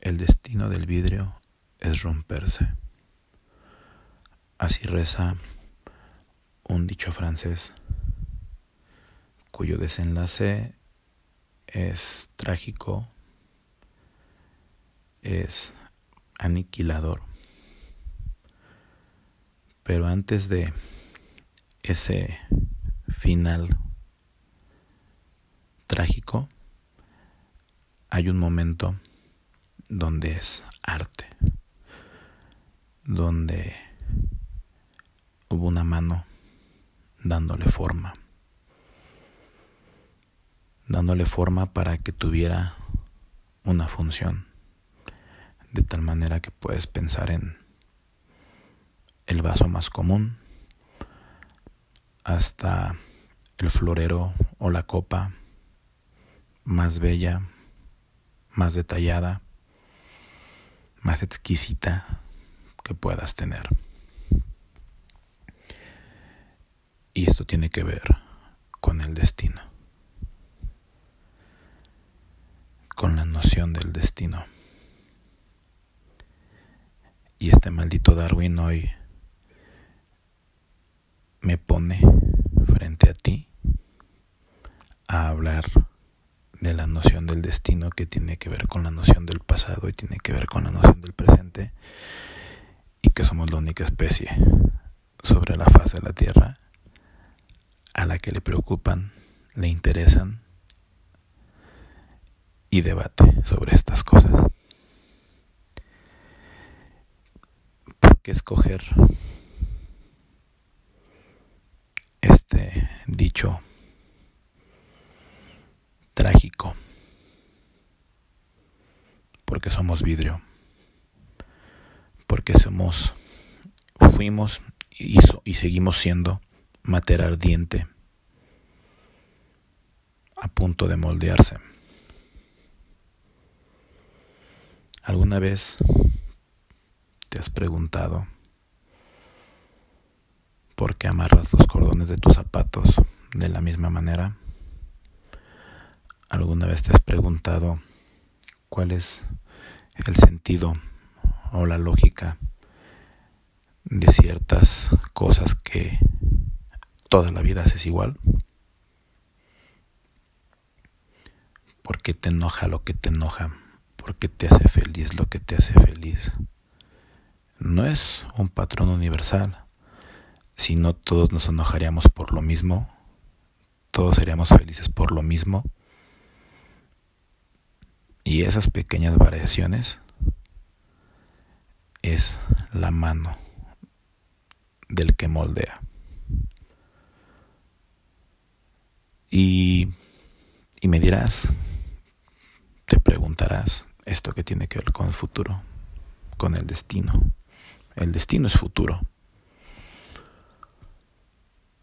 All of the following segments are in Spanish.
El destino del vidrio es romperse. Así reza un dicho francés cuyo desenlace es trágico, es aniquilador. Pero antes de ese final trágico, hay un momento donde es arte, donde hubo una mano dándole forma, dándole forma para que tuviera una función, de tal manera que puedes pensar en el vaso más común hasta el florero o la copa más bella, más detallada, más exquisita que puedas tener. Y esto tiene que ver con el destino, con la noción del destino. Y este maldito Darwin hoy me pone frente a ti a hablar de la noción del destino que tiene que ver con la noción del pasado y tiene que ver con la noción del presente y que somos la única especie sobre la faz de la Tierra a la que le preocupan, le interesan y debate sobre estas cosas. ¿Por qué escoger este dicho trágico, porque somos vidrio, porque somos, fuimos y, y seguimos siendo materia ardiente a punto de moldearse. ¿Alguna vez te has preguntado por qué amarras los cordones de tus zapatos de la misma manera? ¿Alguna vez te has preguntado cuál es el sentido o la lógica de ciertas cosas que toda la vida haces igual? ¿Por qué te enoja lo que te enoja? ¿Por qué te hace feliz lo que te hace feliz? No es un patrón universal. Si no todos nos enojaríamos por lo mismo, todos seríamos felices por lo mismo y esas pequeñas variaciones es la mano del que moldea. Y, y me dirás, te preguntarás, esto que tiene que ver con el futuro, con el destino. El destino es futuro.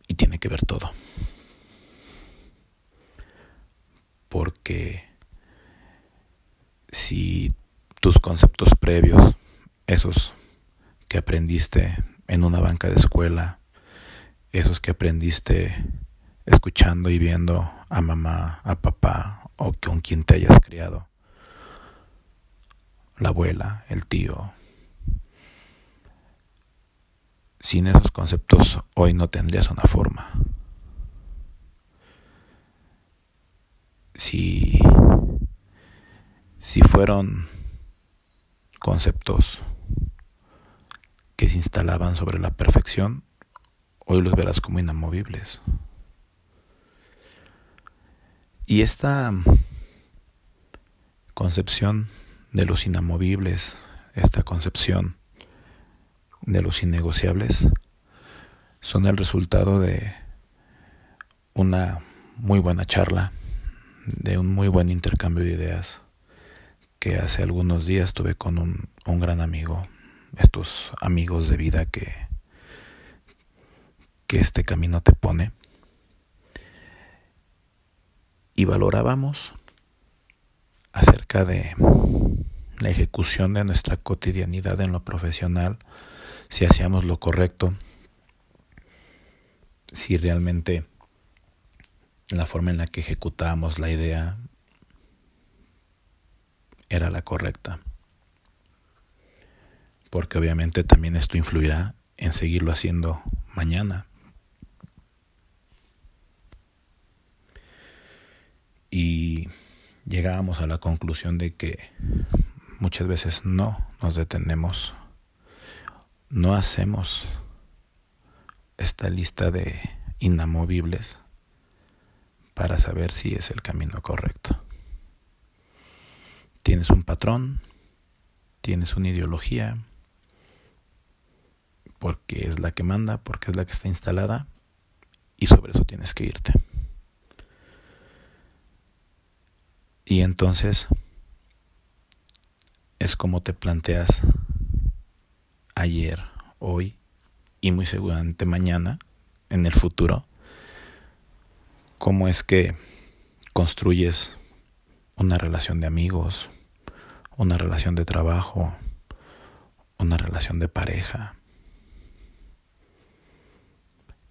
Y tiene que ver todo. Porque si tus conceptos previos, esos que aprendiste en una banca de escuela, esos que aprendiste escuchando y viendo a mamá, a papá o con quien te hayas criado, la abuela, el tío. Sin esos conceptos hoy no tendrías una forma. Si si fueron conceptos que se instalaban sobre la perfección, hoy los verás como inamovibles. Y esta concepción de los inamovibles, esta concepción de los innegociables, son el resultado de una muy buena charla, de un muy buen intercambio de ideas que hace algunos días tuve con un, un gran amigo, estos amigos de vida que, que este camino te pone. Y valorábamos acerca de la ejecución de nuestra cotidianidad en lo profesional, si hacíamos lo correcto, si realmente la forma en la que ejecutábamos la idea era la correcta. porque obviamente también esto influirá en seguirlo haciendo mañana. Y llegábamos a la conclusión de que muchas veces no nos detenemos, no hacemos esta lista de inamovibles para saber si es el camino correcto. Tienes un patrón, tienes una ideología, porque es la que manda, porque es la que está instalada, y sobre eso tienes que irte. Y entonces es como te planteas ayer, hoy y muy seguramente mañana, en el futuro, cómo es que construyes una relación de amigos, una relación de trabajo, una relación de pareja.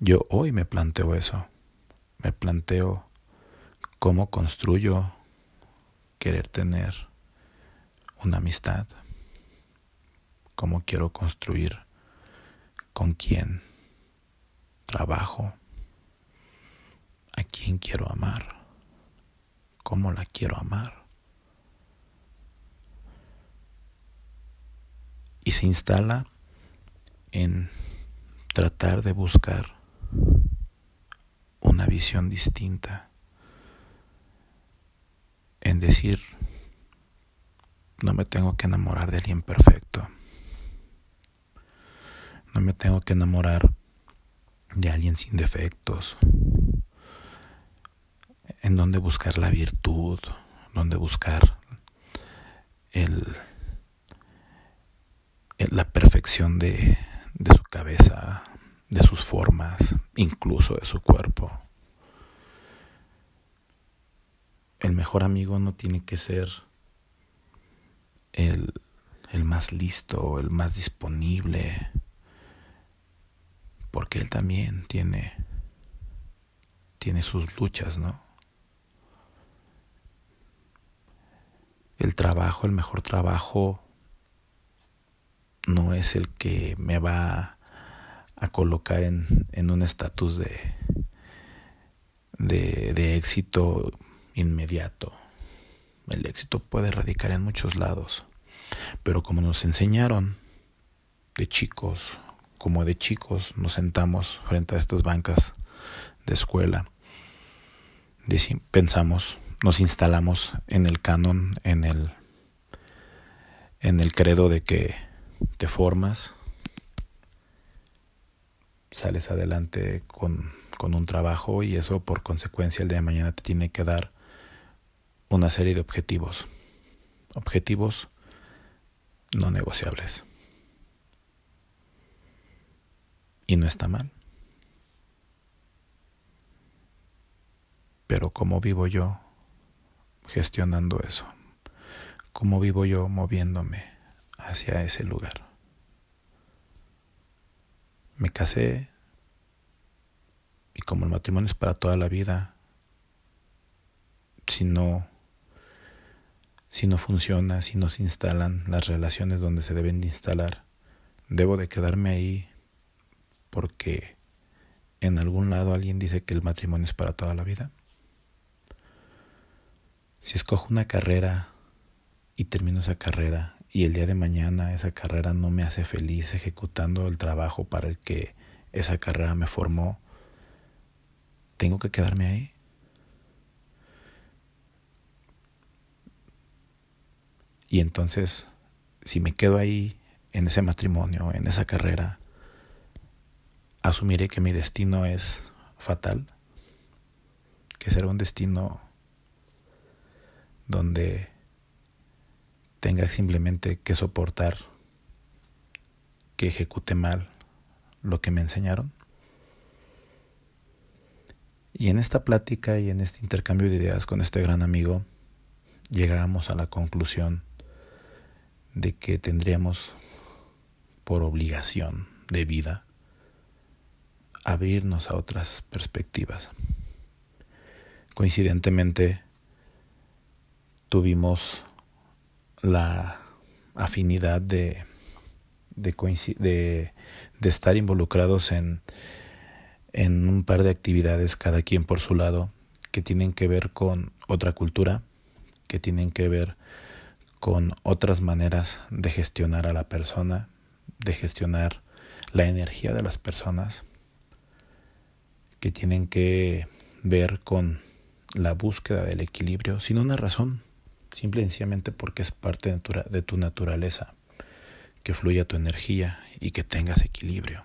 Yo hoy me planteo eso, me planteo cómo construyo querer tener una amistad, cómo quiero construir, con quién trabajo, a quién quiero amar, cómo la quiero amar. Y se instala en tratar de buscar una visión distinta, en decir, no me tengo que enamorar de alguien perfecto. No me tengo que enamorar de alguien sin defectos. En donde buscar la virtud, donde buscar el, la perfección de, de su cabeza, de sus formas, incluso de su cuerpo. El mejor amigo no tiene que ser el, el más listo, el más disponible, porque él también tiene, tiene sus luchas, ¿no? El trabajo, el mejor trabajo, no es el que me va a colocar en, en un estatus de, de, de éxito inmediato. El éxito puede radicar en muchos lados, pero como nos enseñaron de chicos, como de chicos nos sentamos frente a estas bancas de escuela, pensamos, nos instalamos en el canon, en el, en el credo de que te formas, sales adelante con, con un trabajo y eso por consecuencia el día de mañana te tiene que dar una serie de objetivos. Objetivos no negociables. Y no está mal. Pero ¿cómo vivo yo gestionando eso? ¿Cómo vivo yo moviéndome hacia ese lugar? Me casé y como el matrimonio es para toda la vida, si no si no funciona, si no se instalan las relaciones donde se deben de instalar, debo de quedarme ahí porque en algún lado alguien dice que el matrimonio es para toda la vida. Si escojo una carrera y termino esa carrera y el día de mañana esa carrera no me hace feliz ejecutando el trabajo para el que esa carrera me formó, tengo que quedarme ahí. Y entonces, si me quedo ahí, en ese matrimonio, en esa carrera, asumiré que mi destino es fatal, que será un destino donde tenga simplemente que soportar que ejecute mal lo que me enseñaron. Y en esta plática y en este intercambio de ideas con este gran amigo, llegamos a la conclusión de que tendríamos por obligación de vida abrirnos a otras perspectivas. Coincidentemente, tuvimos la afinidad de, de, de, de estar involucrados en, en un par de actividades, cada quien por su lado, que tienen que ver con otra cultura, que tienen que ver con otras maneras de gestionar a la persona, de gestionar la energía de las personas, que tienen que ver con la búsqueda del equilibrio sin una razón, simple y sencillamente porque es parte de tu naturaleza, que fluya tu energía y que tengas equilibrio.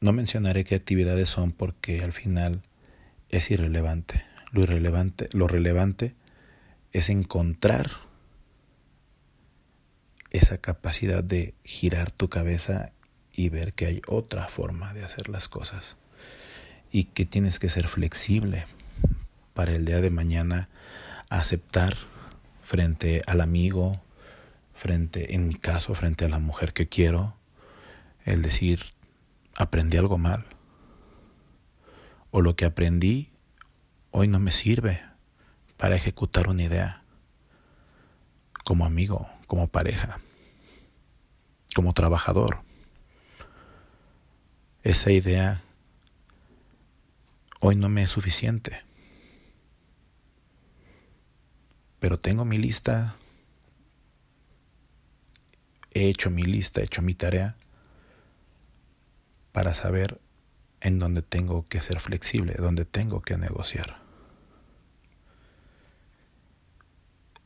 No mencionaré qué actividades son porque al final es irrelevante. Lo irrelevante, lo relevante es encontrar esa capacidad de girar tu cabeza y ver que hay otra forma de hacer las cosas y que tienes que ser flexible para el día de mañana aceptar frente al amigo, frente, en mi caso, frente a la mujer que quiero, el decir, aprendí algo mal. O lo que aprendí hoy no me sirve para ejecutar una idea. Como amigo, como pareja, como trabajador. Esa idea hoy no me es suficiente. Pero tengo mi lista, he hecho mi lista, he hecho mi tarea para saber en dónde tengo que ser flexible, dónde tengo que negociar.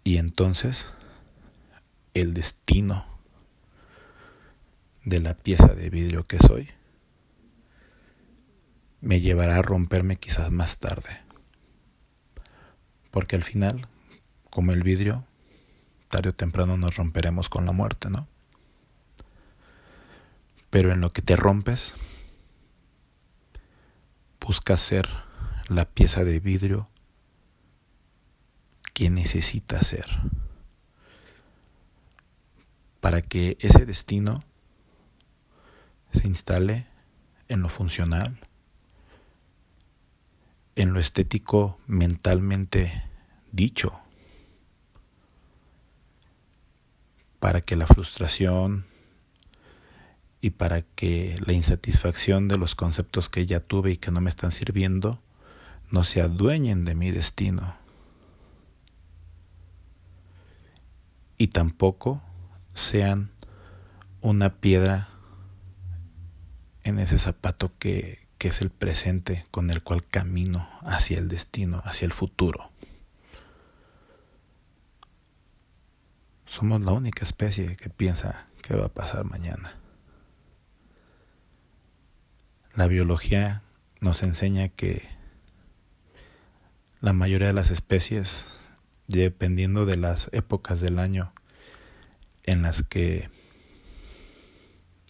Y entonces el destino de la pieza de vidrio que soy me llevará a romperme quizás más tarde. Porque al final, como el vidrio, tarde o temprano nos romperemos con la muerte, ¿no? Pero en lo que te rompes, buscas ser la pieza de vidrio que necesitas ser para que ese destino se instale en lo funcional, en lo estético mentalmente dicho, para que la frustración, y para que la insatisfacción de los conceptos que ya tuve y que no me están sirviendo no se adueñen de mi destino. Y tampoco sean una piedra en ese zapato que, que es el presente con el cual camino hacia el destino, hacia el futuro. Somos la única especie que piensa que va a pasar mañana. La biología nos enseña que la mayoría de las especies, dependiendo de las épocas del año en las que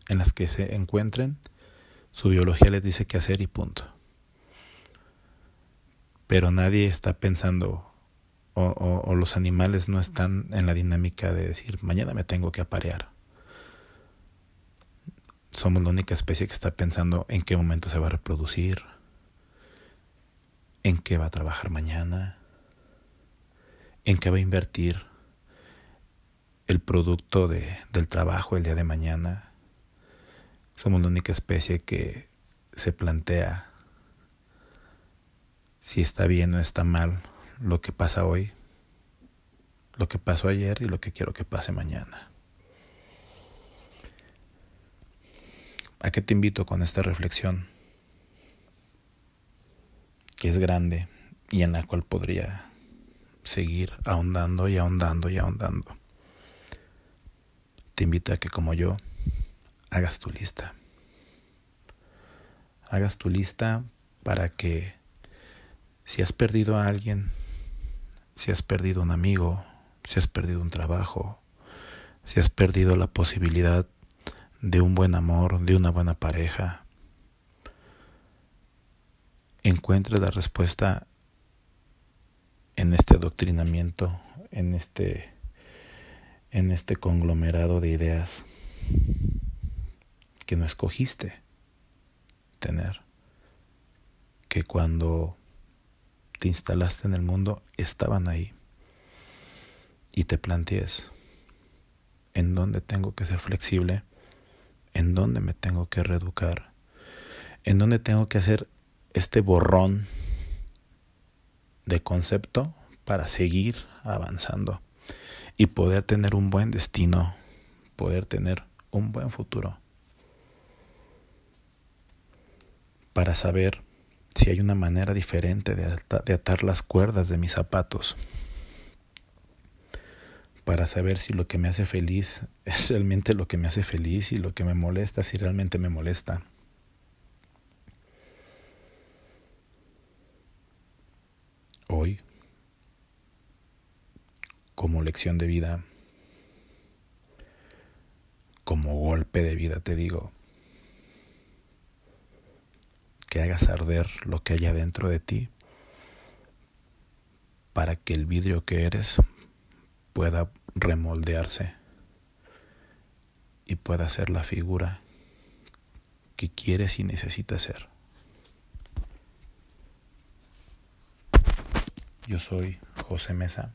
en las que se encuentren, su biología les dice qué hacer y punto. Pero nadie está pensando o, los animales no están en la dinámica de decir mañana me tengo que aparear somos la única especie que está pensando en qué momento se va a reproducir, en qué va a trabajar mañana, en qué va a invertir el producto de, del trabajo el día de mañana. Somos la única especie que se plantea si está bien o está mal lo que pasa hoy, lo que pasó ayer y lo que quiero que pase mañana. ¿A qué te invito con esta reflexión? Que es grande y en la cual podría seguir ahondando y ahondando y ahondando. Te invito a que como yo hagas tu lista. Hagas tu lista para que si has perdido a alguien, si has perdido un amigo, si has perdido un trabajo, si has perdido la posibilidad de un buen amor, de una buena pareja, encuentre la respuesta en este adoctrinamiento, en este, en este conglomerado de ideas que no escogiste tener, que cuando te instalaste en el mundo estaban ahí. Y te plantees en dónde tengo que ser flexible, en dónde me tengo que reeducar, en dónde tengo que hacer este borrón de concepto para seguir avanzando y poder tener un buen destino, poder tener un buen futuro. Para saber si hay una manera diferente de, atar las cuerdas de mis zapatos. Para saber si lo que me hace feliz es realmente lo que me hace feliz y lo que me molesta si realmente me molesta. Hoy, como lección de vida, como golpe de vida, te digo, que hagas arder lo que hay adentro de ti para que el vidrio que eres pueda remoldearse y pueda ser la figura que quieres y necesitas ser. Yo soy José Mesa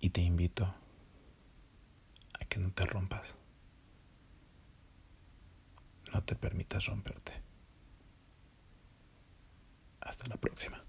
y te invito a que no te rompas no te permitas romperte. Hasta la próxima.